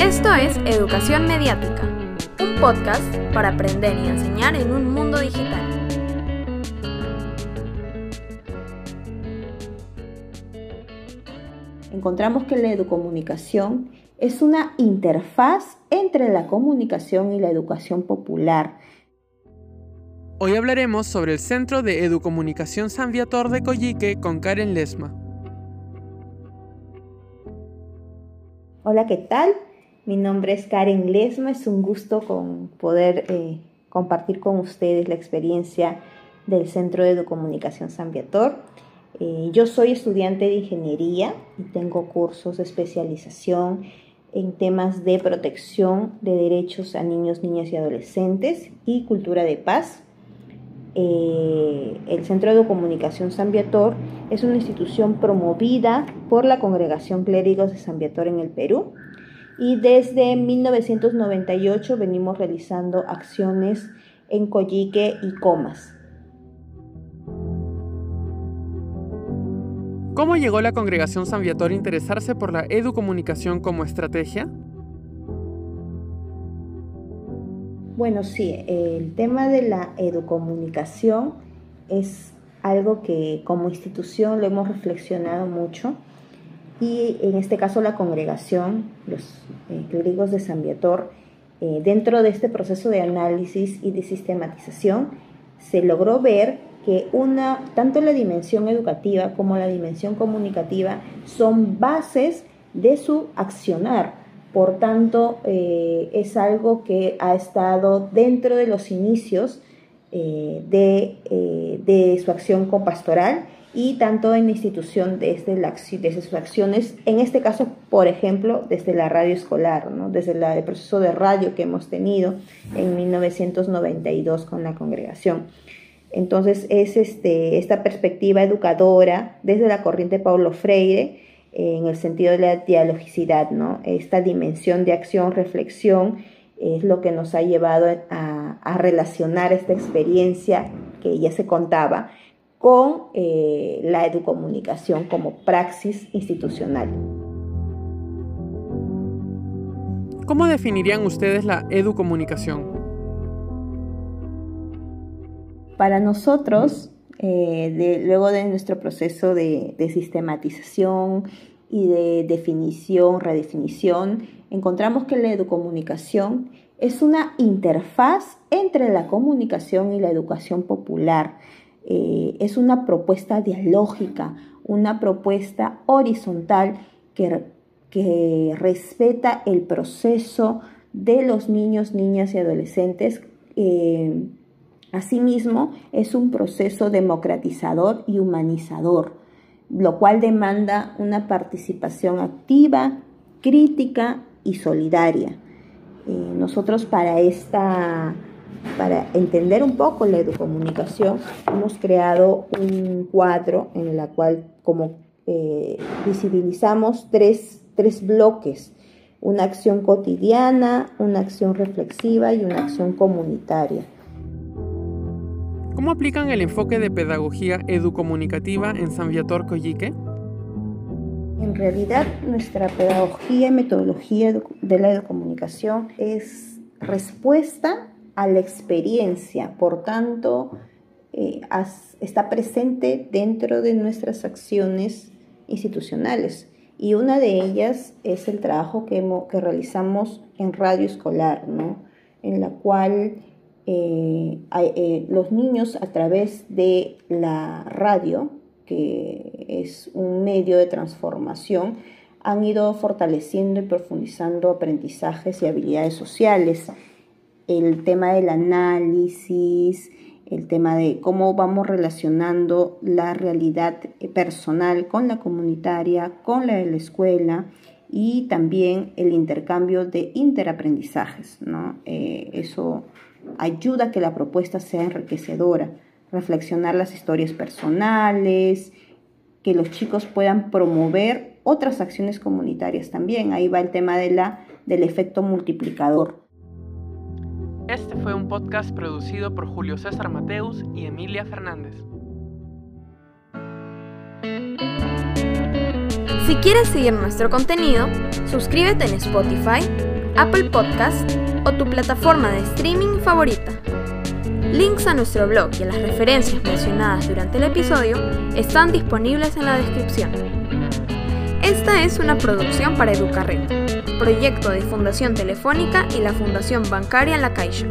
Esto es Educación Mediática, un podcast para aprender y enseñar en un mundo digital. Encontramos que la educomunicación es una interfaz entre la comunicación y la educación popular. Hoy hablaremos sobre el Centro de Educomunicación San Viator de Coyique con Karen Lesma. Hola, ¿qué tal? Mi nombre es Karen Lesma, es un gusto con poder eh, compartir con ustedes la experiencia del Centro de Educomunicación San Viator. Eh, yo soy estudiante de ingeniería y tengo cursos de especialización en temas de protección de derechos a niños, niñas y adolescentes y cultura de paz. Eh, el Centro de Comunicación San Viator es una institución promovida por la Congregación Clérigos de San Viator en el Perú y desde 1998 venimos realizando acciones en Coyique y Comas. ¿Cómo llegó la Congregación San Viator a interesarse por la educomunicación como estrategia? Bueno, sí, el tema de la educomunicación es algo que como institución lo hemos reflexionado mucho y en este caso la congregación, los eh, clérigos de San Viator, eh, dentro de este proceso de análisis y de sistematización, se logró ver que una, tanto la dimensión educativa como la dimensión comunicativa son bases de su accionar. Por tanto, eh, es algo que ha estado dentro de los inicios eh, eh, de, su acción copastoral y tanto en la institución desde, desde sus acciones, en este caso, por ejemplo, desde la radio escolar, desde el proceso de radio que hemos tenido en 1992 con la congregación. Entonces, es este, esta perspectiva educadora desde la corriente Paulo Freire, en el sentido de la dialogicidad, ¿no? Esta dimensión de acción, reflexión, es lo que nos ha llevado a, relacionar esta experiencia que ya se contaba con eh, la educomunicación como praxis institucional. ¿Cómo definirían ustedes la educomunicación? Para nosotros, eh, luego de nuestro proceso de, sistematización y de definición, redefinición, encontramos que la educomunicación es una interfaz entre la comunicación y la educación popular. Eh, es una propuesta dialógica, una propuesta horizontal que, que respeta el proceso de los niños, niñas y adolescentes eh, Asimismo, es un proceso democratizador y humanizador, lo cual demanda una participación activa, crítica y solidaria. Eh, nosotros para esta para entender un poco la educomunicación, hemos creado un cuadro en el cual como eh, visibilizamos tres, tres bloques, una acción cotidiana, una acción reflexiva y una acción comunitaria. ¿Cómo aplican el enfoque de pedagogía educomunicativa en San Viator Coyique? En realidad, nuestra pedagogía y metodología de la educomunicación es respuesta a la experiencia, por tanto, eh, está presente dentro de nuestras acciones institucionales. Y una de ellas es el trabajo que, realizamos en radio escolar, ¿no? en la cual eh, eh, los niños a través de la radio, que es un medio de transformación, han ido fortaleciendo y profundizando aprendizajes y habilidades sociales. El tema del análisis, el tema de cómo vamos relacionando la realidad personal con la comunitaria, con la de la escuela y también el intercambio de interaprendizajes. ¿no? Eh, eso ayuda a que la propuesta sea enriquecedora, reflexionar las historias personales, que los chicos puedan promover otras acciones comunitarias también. Ahí va el tema de la, del efecto multiplicador. Este fue un podcast producido por Julio César Mateus y Emilia Fernández. Si quieres seguir nuestro contenido, suscríbete en Spotify, Apple Podcast o tu plataforma de streaming favorita. Links a nuestro blog y a las referencias mencionadas durante el episodio están disponibles en la descripción. Esta es una producción para Educarred, proyecto de Fundación Telefónica y la Fundación Bancaria La Caixa.